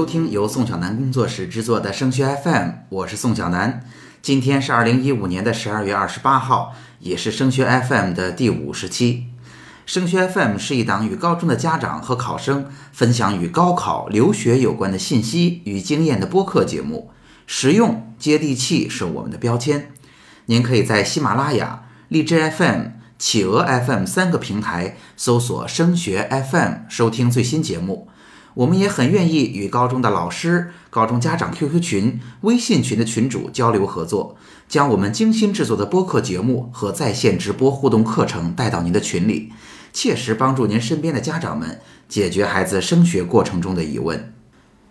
收听由宋小南工作室制作的升学 FM，我是宋小南。今天是二零一五年的十二月二十八号，也是升学 FM 的第五十期。升学 FM 是一档与高中的家长和考生分享与高考、留学有关的信息与经验的播客节目，实用接地气是我们的标签。您可以在喜马拉雅、荔枝 FM、企鹅 FM 三个平台搜索“升学 FM” 收听最新节目。我们也很愿意与高中的老师、高中家长 QQ 群、微信群的群主交流合作，将我们精心制作的播客节目和在线直播互动课程带到您的群里，切实帮助您身边的家长们解决孩子升学过程中的疑问。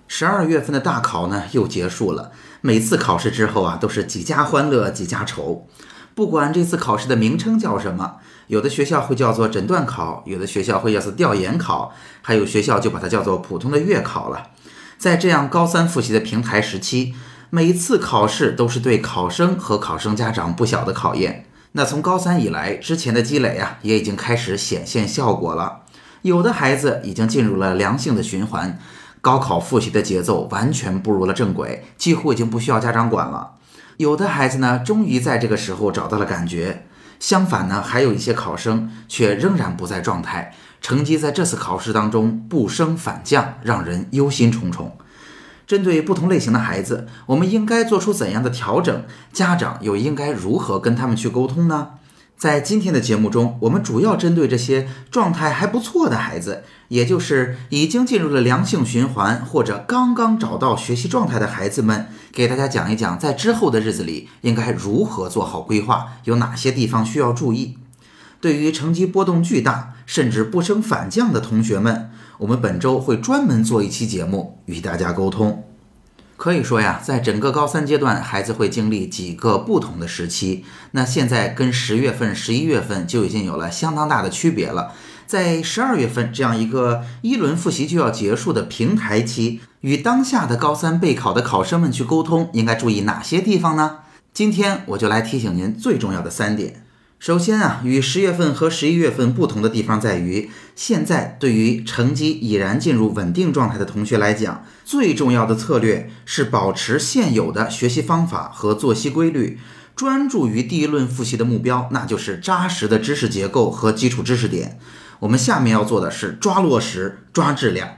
十二月份的大考呢又结束了，每次考试之后啊都是几家欢乐几家愁，不管这次考试的名称叫什么。有的学校会叫做诊断考，有的学校会叫做调研考，还有学校就把它叫做普通的月考了。在这样高三复习的平台时期，每一次考试都是对考生和考生家长不小的考验。那从高三以来，之前的积累啊，也已经开始显现效果了。有的孩子已经进入了良性的循环，高考复习的节奏完全步入了正轨，几乎已经不需要家长管了。有的孩子呢，终于在这个时候找到了感觉。相反呢，还有一些考生却仍然不在状态，成绩在这次考试当中不升反降，让人忧心忡忡。针对不同类型的孩子，我们应该做出怎样的调整？家长又应该如何跟他们去沟通呢？在今天的节目中，我们主要针对这些状态还不错的孩子，也就是已经进入了良性循环或者刚刚找到学习状态的孩子们，给大家讲一讲，在之后的日子里应该如何做好规划，有哪些地方需要注意。对于成绩波动巨大甚至不升反降的同学们，我们本周会专门做一期节目与大家沟通。可以说呀，在整个高三阶段，孩子会经历几个不同的时期。那现在跟十月份、十一月份就已经有了相当大的区别了。在十二月份这样一个一轮复习就要结束的平台期，与当下的高三备考的考生们去沟通，应该注意哪些地方呢？今天我就来提醒您最重要的三点。首先啊，与十月份和十一月份不同的地方在于，现在对于成绩已然进入稳定状态的同学来讲，最重要的策略是保持现有的学习方法和作息规律，专注于第一轮复习的目标，那就是扎实的知识结构和基础知识点。我们下面要做的是抓落实、抓质量。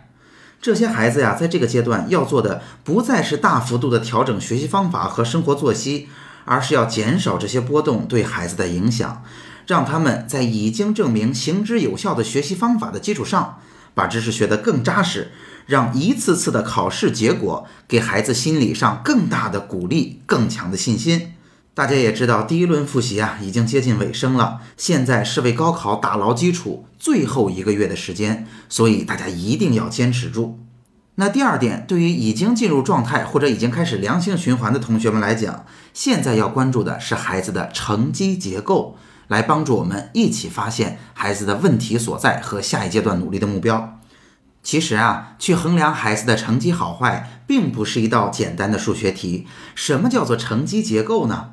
这些孩子呀，在这个阶段要做的不再是大幅度的调整学习方法和生活作息。而是要减少这些波动对孩子的影响，让他们在已经证明行之有效的学习方法的基础上，把知识学得更扎实，让一次次的考试结果给孩子心理上更大的鼓励、更强的信心。大家也知道，第一轮复习啊已经接近尾声了，现在是为高考打牢基础最后一个月的时间，所以大家一定要坚持住。那第二点，对于已经进入状态或者已经开始良性循环的同学们来讲，现在要关注的是孩子的成绩结构，来帮助我们一起发现孩子的问题所在和下一阶段努力的目标。其实啊，去衡量孩子的成绩好坏，并不是一道简单的数学题。什么叫做成绩结构呢？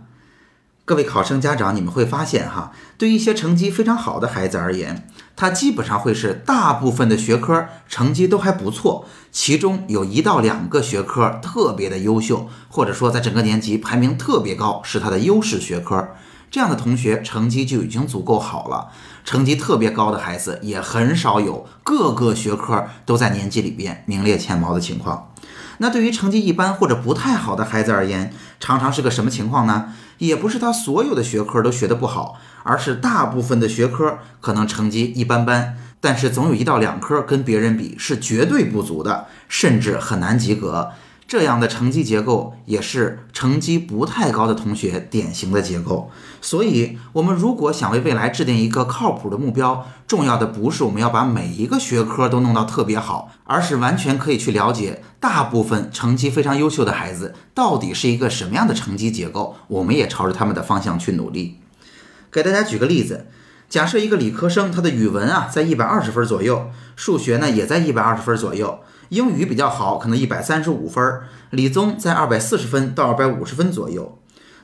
各位考生家长，你们会发现哈，对于一些成绩非常好的孩子而言，他基本上会是大部分的学科成绩都还不错，其中有一到两个学科特别的优秀，或者说在整个年级排名特别高，是他的优势学科。这样的同学成绩就已经足够好了。成绩特别高的孩子也很少有各个学科都在年级里边名列前茅的情况。那对于成绩一般或者不太好的孩子而言，常常是个什么情况呢？也不是他所有的学科都学得不好，而是大部分的学科可能成绩一般般，但是总有一到两科跟别人比是绝对不足的，甚至很难及格。这样的成绩结构也是成绩不太高的同学典型的结构，所以，我们如果想为未来制定一个靠谱的目标，重要的不是我们要把每一个学科都弄到特别好，而是完全可以去了解大部分成绩非常优秀的孩子到底是一个什么样的成绩结构，我们也朝着他们的方向去努力。给大家举个例子，假设一个理科生，他的语文啊在一百二十分左右，数学呢也在一百二十分左右。英语比较好，可能一百三十五分；理综在二百四十分到二百五十分左右。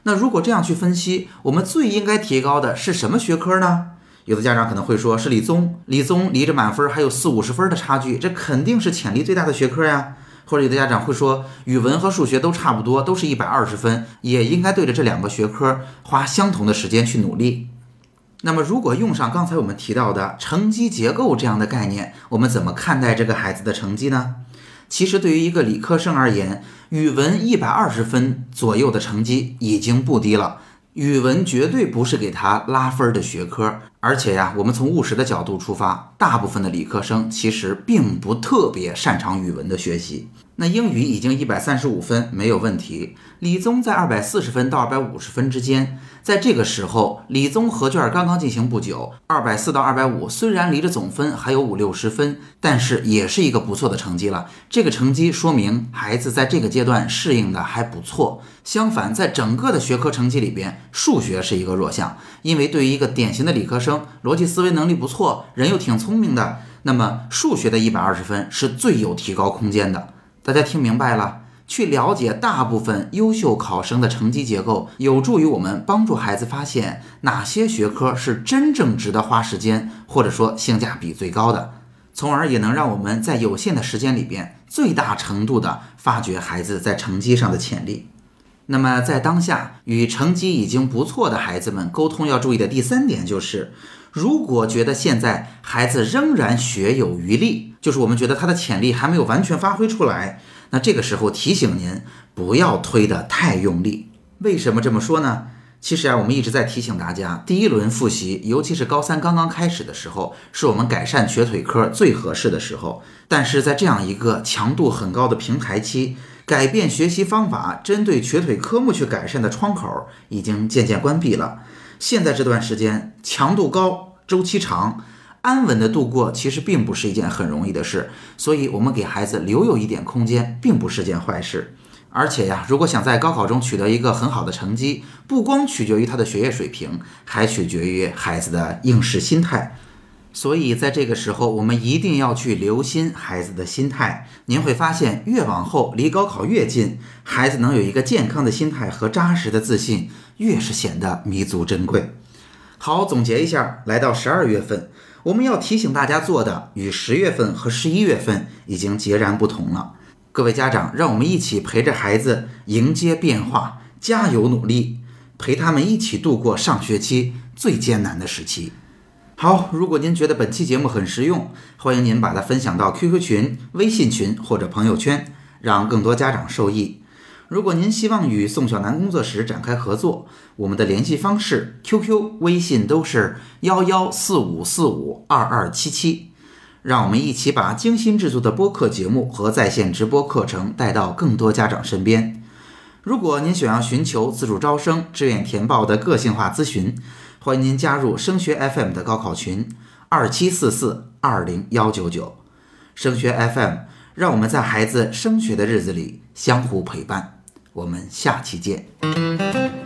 那如果这样去分析，我们最应该提高的是什么学科呢？有的家长可能会说，是理综。理综离着满分还有四五十分的差距，这肯定是潜力最大的学科呀。或者有的家长会说，语文和数学都差不多，都是一百二十分，也应该对着这两个学科花相同的时间去努力。那么，如果用上刚才我们提到的成绩结构这样的概念，我们怎么看待这个孩子的成绩呢？其实，对于一个理科生而言，语文一百二十分左右的成绩已经不低了。语文绝对不是给他拉分的学科，而且呀，我们从务实的角度出发，大部分的理科生其实并不特别擅长语文的学习。那英语已经一百三十五分没有问题，理综在二百四十分到二百五十分之间。在这个时候，理综合卷刚刚进行不久，二百四到二百五，虽然离着总分还有五六十分，但是也是一个不错的成绩了。这个成绩说明孩子在这个阶段适应的还不错。相反，在整个的学科成绩里边，数学是一个弱项，因为对于一个典型的理科生，逻辑思维能力不错，人又挺聪明的，那么数学的一百二十分是最有提高空间的。大家听明白了？去了解大部分优秀考生的成绩结构，有助于我们帮助孩子发现哪些学科是真正值得花时间，或者说性价比最高的，从而也能让我们在有限的时间里边，最大程度的发掘孩子在成绩上的潜力。那么在当下与成绩已经不错的孩子们沟通要注意的第三点就是，如果觉得现在孩子仍然学有余力，就是我们觉得他的潜力还没有完全发挥出来。那这个时候提醒您不要推得太用力。为什么这么说呢？其实啊，我们一直在提醒大家，第一轮复习，尤其是高三刚刚开始的时候，是我们改善瘸腿科最合适的时候。但是在这样一个强度很高的平台期，改变学习方法，针对瘸腿科目去改善的窗口已经渐渐关闭了。现在这段时间强度高，周期长。安稳的度过其实并不是一件很容易的事，所以我们给孩子留有一点空间，并不是件坏事。而且呀，如果想在高考中取得一个很好的成绩，不光取决于他的学业水平，还取决于孩子的应试心态。所以在这个时候，我们一定要去留心孩子的心态。您会发现，越往后离高考越近，孩子能有一个健康的心态和扎实的自信，越是显得弥足珍贵。好，总结一下，来到十二月份。我们要提醒大家做的，与十月份和十一月份已经截然不同了。各位家长，让我们一起陪着孩子迎接变化，加油努力，陪他们一起度过上学期最艰难的时期。好，如果您觉得本期节目很实用，欢迎您把它分享到 QQ 群、微信群或者朋友圈，让更多家长受益。如果您希望与宋小南工作室展开合作，我们的联系方式 QQ、微信都是幺幺四五四五二二七七。让我们一起把精心制作的播客节目和在线直播课程带到更多家长身边。如果您想要寻求自主招生、志愿填报的个性化咨询，欢迎您加入升学 FM 的高考群二七四四二零幺九九。升学 FM，让我们在孩子升学的日子里相互陪伴。我们下期见。